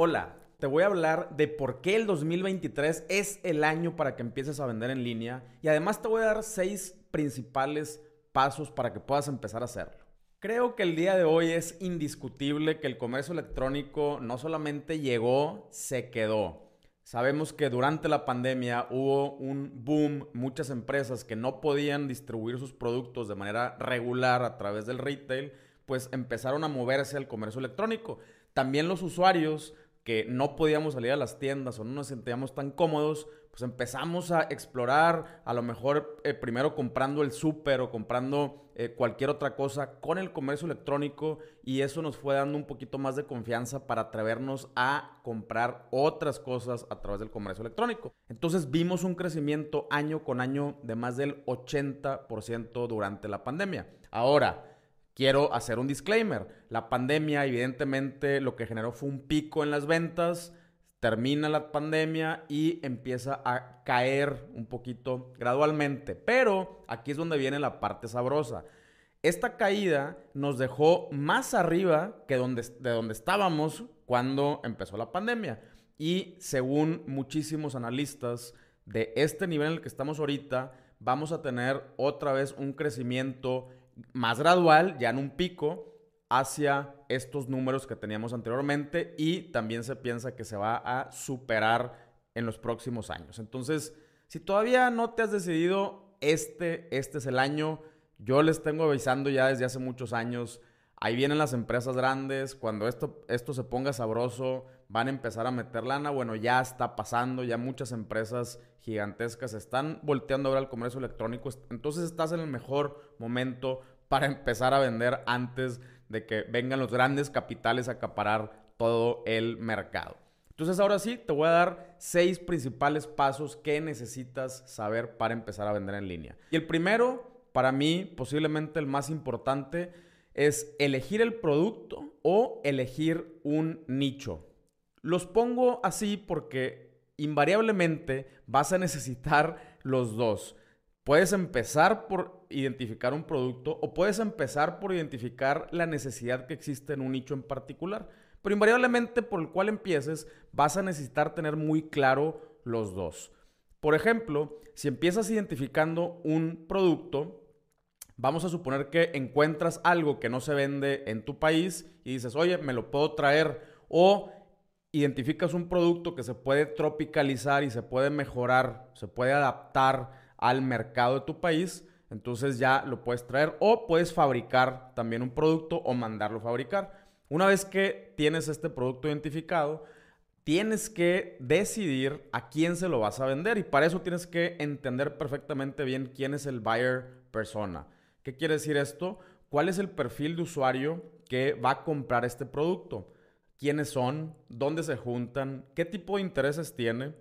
Hola, te voy a hablar de por qué el 2023 es el año para que empieces a vender en línea y además te voy a dar seis principales pasos para que puedas empezar a hacerlo. Creo que el día de hoy es indiscutible que el comercio electrónico no solamente llegó, se quedó. Sabemos que durante la pandemia hubo un boom, muchas empresas que no podían distribuir sus productos de manera regular a través del retail, pues empezaron a moverse al comercio electrónico. También los usuarios que no podíamos salir a las tiendas o no nos sentíamos tan cómodos, pues empezamos a explorar, a lo mejor eh, primero comprando el súper o comprando eh, cualquier otra cosa con el comercio electrónico y eso nos fue dando un poquito más de confianza para atrevernos a comprar otras cosas a través del comercio electrónico. Entonces vimos un crecimiento año con año de más del 80% durante la pandemia. Ahora, quiero hacer un disclaimer. La pandemia evidentemente lo que generó fue un pico en las ventas, termina la pandemia y empieza a caer un poquito gradualmente. Pero aquí es donde viene la parte sabrosa. Esta caída nos dejó más arriba que donde, de donde estábamos cuando empezó la pandemia. Y según muchísimos analistas de este nivel en el que estamos ahorita, vamos a tener otra vez un crecimiento más gradual, ya en un pico, hacia estos números que teníamos anteriormente y también se piensa que se va a superar en los próximos años. Entonces, si todavía no te has decidido, este, este es el año. Yo les tengo avisando ya desde hace muchos años. Ahí vienen las empresas grandes. Cuando esto, esto se ponga sabroso, van a empezar a meter lana. Bueno, ya está pasando. Ya muchas empresas gigantescas están volteando ahora al comercio electrónico. Entonces estás en el mejor momento para empezar a vender antes de que vengan los grandes capitales a acaparar todo el mercado. Entonces ahora sí, te voy a dar seis principales pasos que necesitas saber para empezar a vender en línea. Y el primero, para mí, posiblemente el más importante, es elegir el producto o elegir un nicho. Los pongo así porque invariablemente vas a necesitar los dos. Puedes empezar por identificar un producto o puedes empezar por identificar la necesidad que existe en un nicho en particular. Pero invariablemente por el cual empieces vas a necesitar tener muy claro los dos. Por ejemplo, si empiezas identificando un producto, vamos a suponer que encuentras algo que no se vende en tu país y dices, oye, me lo puedo traer. O identificas un producto que se puede tropicalizar y se puede mejorar, se puede adaptar al mercado de tu país, entonces ya lo puedes traer o puedes fabricar también un producto o mandarlo a fabricar. Una vez que tienes este producto identificado, tienes que decidir a quién se lo vas a vender y para eso tienes que entender perfectamente bien quién es el buyer persona. ¿Qué quiere decir esto? ¿Cuál es el perfil de usuario que va a comprar este producto? ¿Quiénes son? ¿Dónde se juntan? ¿Qué tipo de intereses tiene?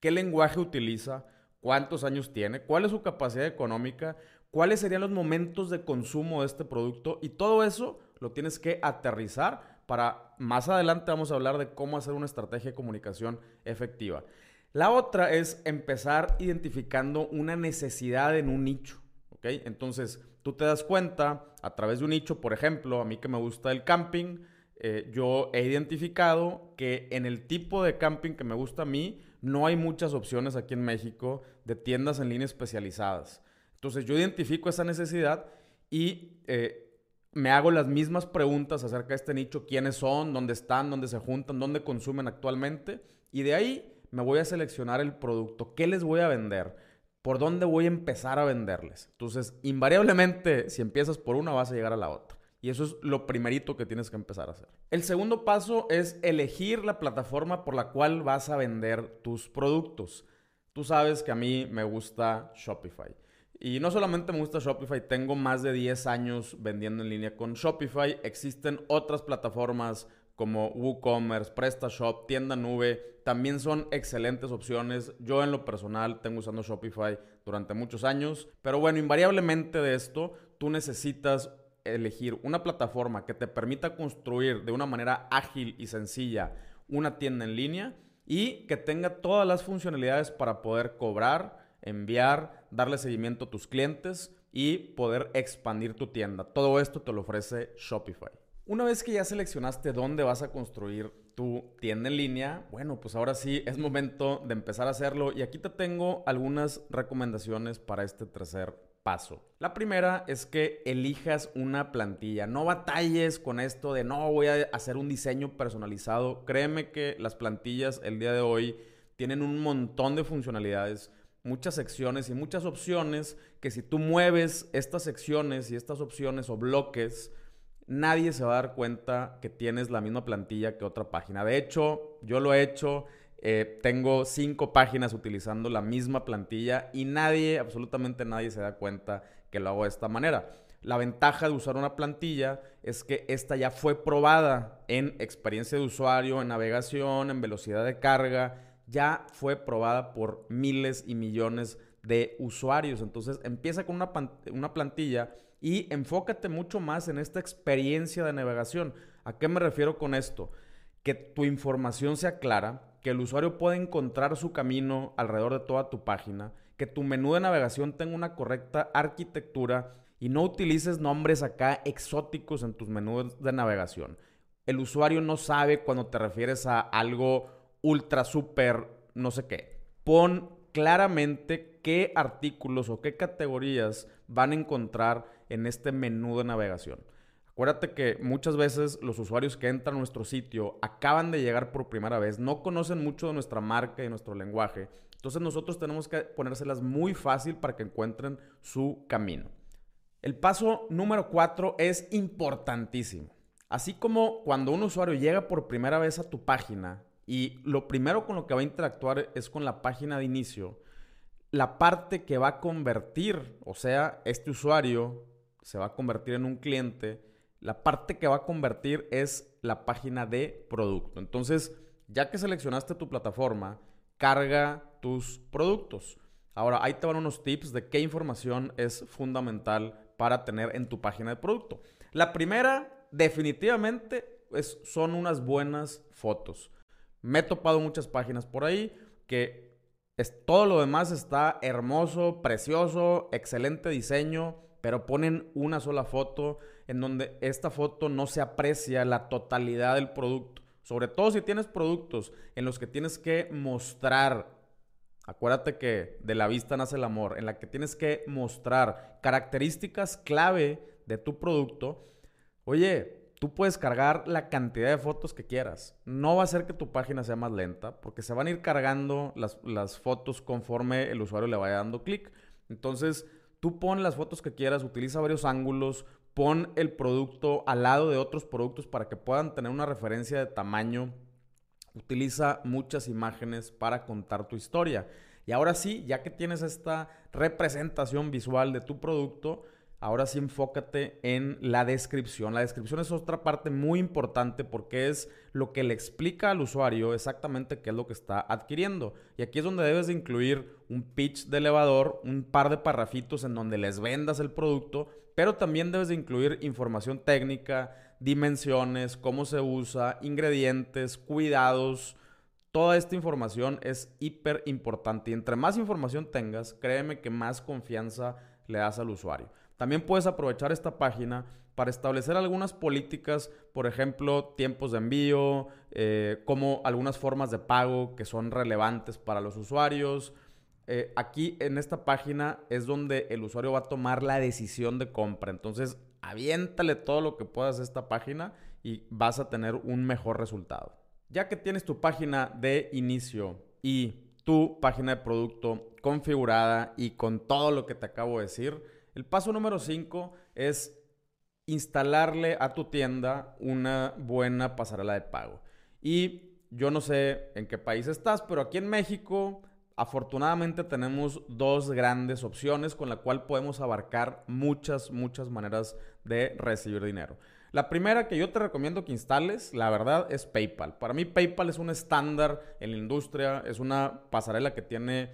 ¿Qué lenguaje utiliza? cuántos años tiene, cuál es su capacidad económica, cuáles serían los momentos de consumo de este producto y todo eso lo tienes que aterrizar para más adelante vamos a hablar de cómo hacer una estrategia de comunicación efectiva. La otra es empezar identificando una necesidad en un nicho, ¿ok? Entonces, tú te das cuenta a través de un nicho, por ejemplo, a mí que me gusta el camping, eh, yo he identificado que en el tipo de camping que me gusta a mí, no hay muchas opciones aquí en México de tiendas en línea especializadas. Entonces yo identifico esa necesidad y eh, me hago las mismas preguntas acerca de este nicho, quiénes son, dónde están, dónde se juntan, dónde consumen actualmente. Y de ahí me voy a seleccionar el producto, qué les voy a vender, por dónde voy a empezar a venderles. Entonces, invariablemente, si empiezas por una, vas a llegar a la otra. Y eso es lo primerito que tienes que empezar a hacer. El segundo paso es elegir la plataforma por la cual vas a vender tus productos. Tú sabes que a mí me gusta Shopify. Y no solamente me gusta Shopify, tengo más de 10 años vendiendo en línea con Shopify. Existen otras plataformas como WooCommerce, PrestaShop, Tienda Nube. También son excelentes opciones. Yo en lo personal tengo usando Shopify durante muchos años. Pero bueno, invariablemente de esto, tú necesitas elegir una plataforma que te permita construir de una manera ágil y sencilla una tienda en línea y que tenga todas las funcionalidades para poder cobrar, enviar, darle seguimiento a tus clientes y poder expandir tu tienda. Todo esto te lo ofrece Shopify. Una vez que ya seleccionaste dónde vas a construir tu tienda en línea, bueno, pues ahora sí es momento de empezar a hacerlo. Y aquí te tengo algunas recomendaciones para este tercer paso. La primera es que elijas una plantilla. No batalles con esto de no voy a hacer un diseño personalizado. Créeme que las plantillas el día de hoy tienen un montón de funcionalidades, muchas secciones y muchas opciones que si tú mueves estas secciones y estas opciones o bloques, nadie se va a dar cuenta que tienes la misma plantilla que otra página. De hecho, yo lo he hecho. Eh, tengo cinco páginas utilizando la misma plantilla y nadie, absolutamente nadie se da cuenta que lo hago de esta manera. La ventaja de usar una plantilla es que esta ya fue probada en experiencia de usuario, en navegación, en velocidad de carga, ya fue probada por miles y millones de usuarios. Entonces empieza con una, una plantilla y enfócate mucho más en esta experiencia de navegación. ¿A qué me refiero con esto? Que tu información sea clara, que el usuario pueda encontrar su camino alrededor de toda tu página, que tu menú de navegación tenga una correcta arquitectura y no utilices nombres acá exóticos en tus menús de navegación. El usuario no sabe cuando te refieres a algo ultra, super, no sé qué. Pon claramente qué artículos o qué categorías van a encontrar en este menú de navegación. Acuérdate que muchas veces los usuarios que entran a nuestro sitio acaban de llegar por primera vez, no conocen mucho de nuestra marca y nuestro lenguaje. Entonces nosotros tenemos que ponérselas muy fácil para que encuentren su camino. El paso número cuatro es importantísimo. Así como cuando un usuario llega por primera vez a tu página y lo primero con lo que va a interactuar es con la página de inicio, la parte que va a convertir, o sea, este usuario se va a convertir en un cliente, la parte que va a convertir es la página de producto. Entonces, ya que seleccionaste tu plataforma, carga tus productos. Ahora, ahí te van unos tips de qué información es fundamental para tener en tu página de producto. La primera, definitivamente, es, son unas buenas fotos. Me he topado muchas páginas por ahí que es, todo lo demás está hermoso, precioso, excelente diseño, pero ponen una sola foto en donde esta foto no se aprecia la totalidad del producto. Sobre todo si tienes productos en los que tienes que mostrar, acuérdate que de la vista nace el amor, en la que tienes que mostrar características clave de tu producto, oye, tú puedes cargar la cantidad de fotos que quieras. No va a hacer que tu página sea más lenta porque se van a ir cargando las, las fotos conforme el usuario le vaya dando clic. Entonces, Tú pon las fotos que quieras, utiliza varios ángulos, pon el producto al lado de otros productos para que puedan tener una referencia de tamaño. Utiliza muchas imágenes para contar tu historia. Y ahora sí, ya que tienes esta representación visual de tu producto, ahora sí enfócate en la descripción. La descripción es otra parte muy importante porque es lo que le explica al usuario exactamente qué es lo que está adquiriendo. Y aquí es donde debes de incluir un pitch de elevador, un par de parrafitos en donde les vendas el producto, pero también debes de incluir información técnica, dimensiones, cómo se usa, ingredientes, cuidados. Toda esta información es hiper importante y entre más información tengas, créeme que más confianza le das al usuario. También puedes aprovechar esta página para establecer algunas políticas, por ejemplo, tiempos de envío, eh, como algunas formas de pago que son relevantes para los usuarios. Eh, aquí en esta página es donde el usuario va a tomar la decisión de compra. Entonces, aviéntale todo lo que puedas a esta página y vas a tener un mejor resultado. Ya que tienes tu página de inicio y tu página de producto configurada y con todo lo que te acabo de decir, el paso número 5 es instalarle a tu tienda una buena pasarela de pago. Y yo no sé en qué país estás, pero aquí en México afortunadamente tenemos dos grandes opciones con la cual podemos abarcar muchas, muchas maneras de recibir dinero. La primera que yo te recomiendo que instales, la verdad, es PayPal. Para mí PayPal es un estándar en la industria, es una pasarela que tiene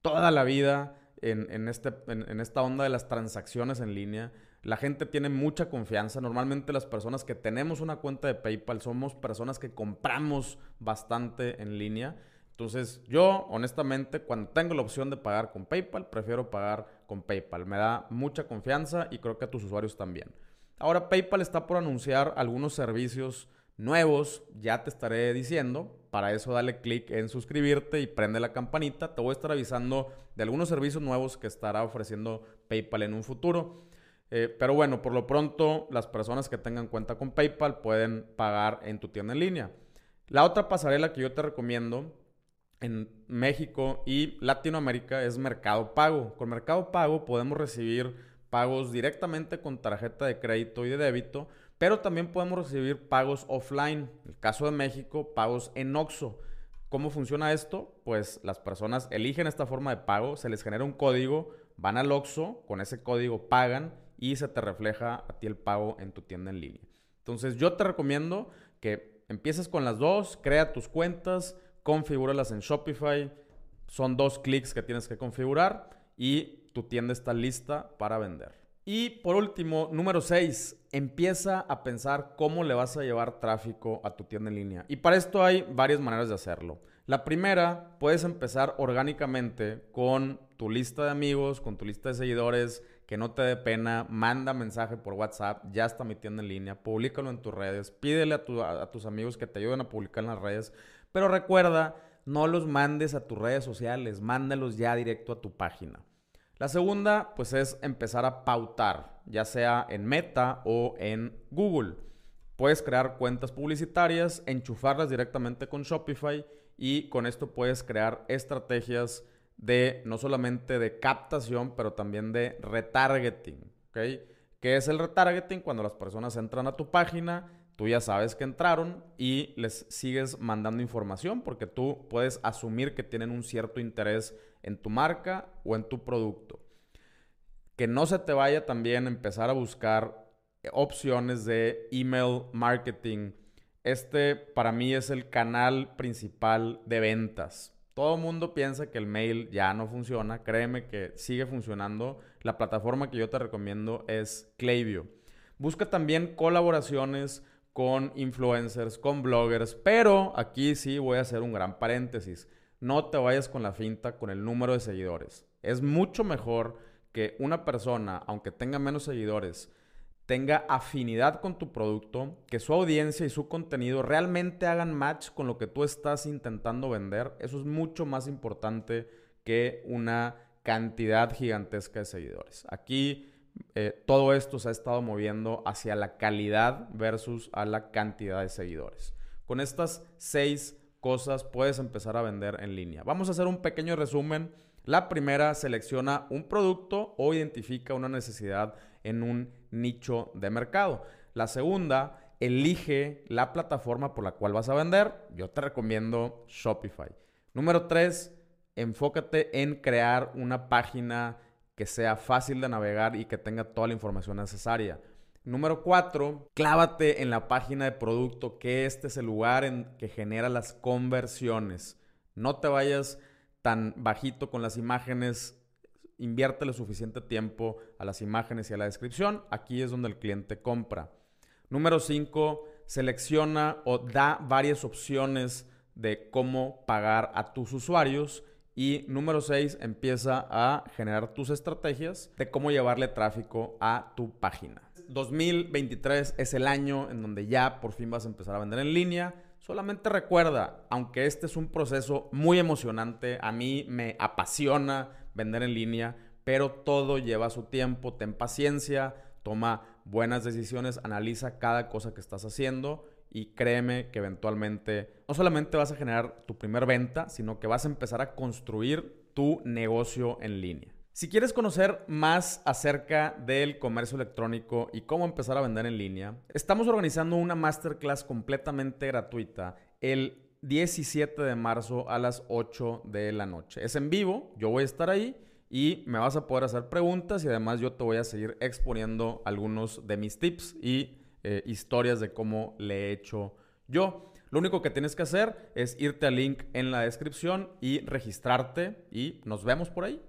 toda la vida en, este, en, esta onda de las transacciones en línea. La gente tiene mucha confianza. Normalmente las personas que tenemos una cuenta de PayPal somos personas que compramos bastante en línea. Entonces yo, honestamente, cuando tengo la opción de pagar con PayPal, prefiero pagar con PayPal. Me da mucha confianza y creo que a tus usuarios también. Ahora PayPal está por anunciar algunos servicios Nuevos, ya te estaré diciendo. Para eso dale clic en suscribirte y prende la campanita. Te voy a estar avisando de algunos servicios nuevos que estará ofreciendo PayPal en un futuro. Eh, pero bueno, por lo pronto las personas que tengan cuenta con PayPal pueden pagar en tu tienda en línea. La otra pasarela que yo te recomiendo en México y Latinoamérica es Mercado Pago. Con Mercado Pago podemos recibir pagos directamente con tarjeta de crédito y de débito, pero también podemos recibir pagos offline. En el caso de México, pagos en OXO. ¿Cómo funciona esto? Pues las personas eligen esta forma de pago, se les genera un código, van al OXO, con ese código pagan y se te refleja a ti el pago en tu tienda en línea. Entonces yo te recomiendo que empieces con las dos, crea tus cuentas, configúralas en Shopify. Son dos clics que tienes que configurar y tu tienda está lista para vender. Y por último, número 6, empieza a pensar cómo le vas a llevar tráfico a tu tienda en línea. Y para esto hay varias maneras de hacerlo. La primera, puedes empezar orgánicamente con tu lista de amigos, con tu lista de seguidores, que no te dé pena, manda mensaje por WhatsApp, ya está mi tienda en línea, públicalo en tus redes, pídele a, a, tus amigos que te ayuden a publicar en las redes, pero recuerda, no los mandes a tus redes sociales, mándalos ya directo a tu página. La segunda, pues es empezar a pautar, ya sea en Meta o en Google. Puedes crear cuentas publicitarias, enchufarlas directamente con Shopify y con esto puedes crear estrategias de no solamente de captación, pero también de retargeting. ¿ok? ¿Qué es el retargeting? Cuando las personas entran a tu página, tú ya sabes que entraron y les sigues mandando información porque tú puedes asumir que tienen un cierto interés en tu marca o en tu producto. Que no se te vaya también empezar a buscar opciones de email marketing. Este para mí es el canal principal de ventas. Todo el mundo piensa que el mail ya no funciona. Créeme que sigue funcionando. La plataforma que yo te recomiendo es Klaviyo. Busca también colaboraciones con influencers, con bloggers, pero aquí sí voy a hacer un gran paréntesis. No te vayas con la finta con el número de seguidores. Es mucho mejor que una persona, aunque tenga menos seguidores, tenga afinidad con tu producto, que su audiencia y su contenido realmente hagan match con lo que tú estás intentando vender. Eso es mucho más importante que una cantidad gigantesca de seguidores. Aquí eh, todo esto se ha estado moviendo hacia la calidad versus a la cantidad de seguidores. Con estas seis cosas puedes empezar a vender en línea. Vamos a hacer un pequeño resumen. La primera, selecciona un producto o identifica una necesidad en un nicho de mercado. La segunda, elige la plataforma por la cual vas a vender. Yo te recomiendo Shopify. Número tres, enfócate en crear una página que sea fácil de navegar y que tenga toda la información necesaria. Número cuatro, clávate en la página de producto, que este es el lugar en que genera las conversiones. No te vayas tan bajito con las imágenes, inviértele suficiente tiempo a las imágenes y a la descripción. Aquí es donde el cliente compra. Número cinco, selecciona o da varias opciones de cómo pagar a tus usuarios y número 6, empieza a generar tus estrategias de cómo llevarle tráfico a tu página. 2023 es el año en donde ya por fin vas a empezar a vender en línea. Solamente recuerda, aunque este es un proceso muy emocionante, a mí me apasiona vender en línea, pero todo lleva su tiempo, ten paciencia, toma buenas decisiones, analiza cada cosa que estás haciendo y créeme que eventualmente no solamente vas a generar tu primer venta, sino que vas a empezar a construir tu negocio en línea. Si quieres conocer más acerca del comercio electrónico y cómo empezar a vender en línea, estamos organizando una masterclass completamente gratuita el 17 de marzo a las 8 de la noche. Es en vivo, yo voy a estar ahí y me vas a poder hacer preguntas y además yo te voy a seguir exponiendo algunos de mis tips y eh, historias de cómo le he hecho yo. Lo único que tienes que hacer es irte al link en la descripción y registrarte y nos vemos por ahí.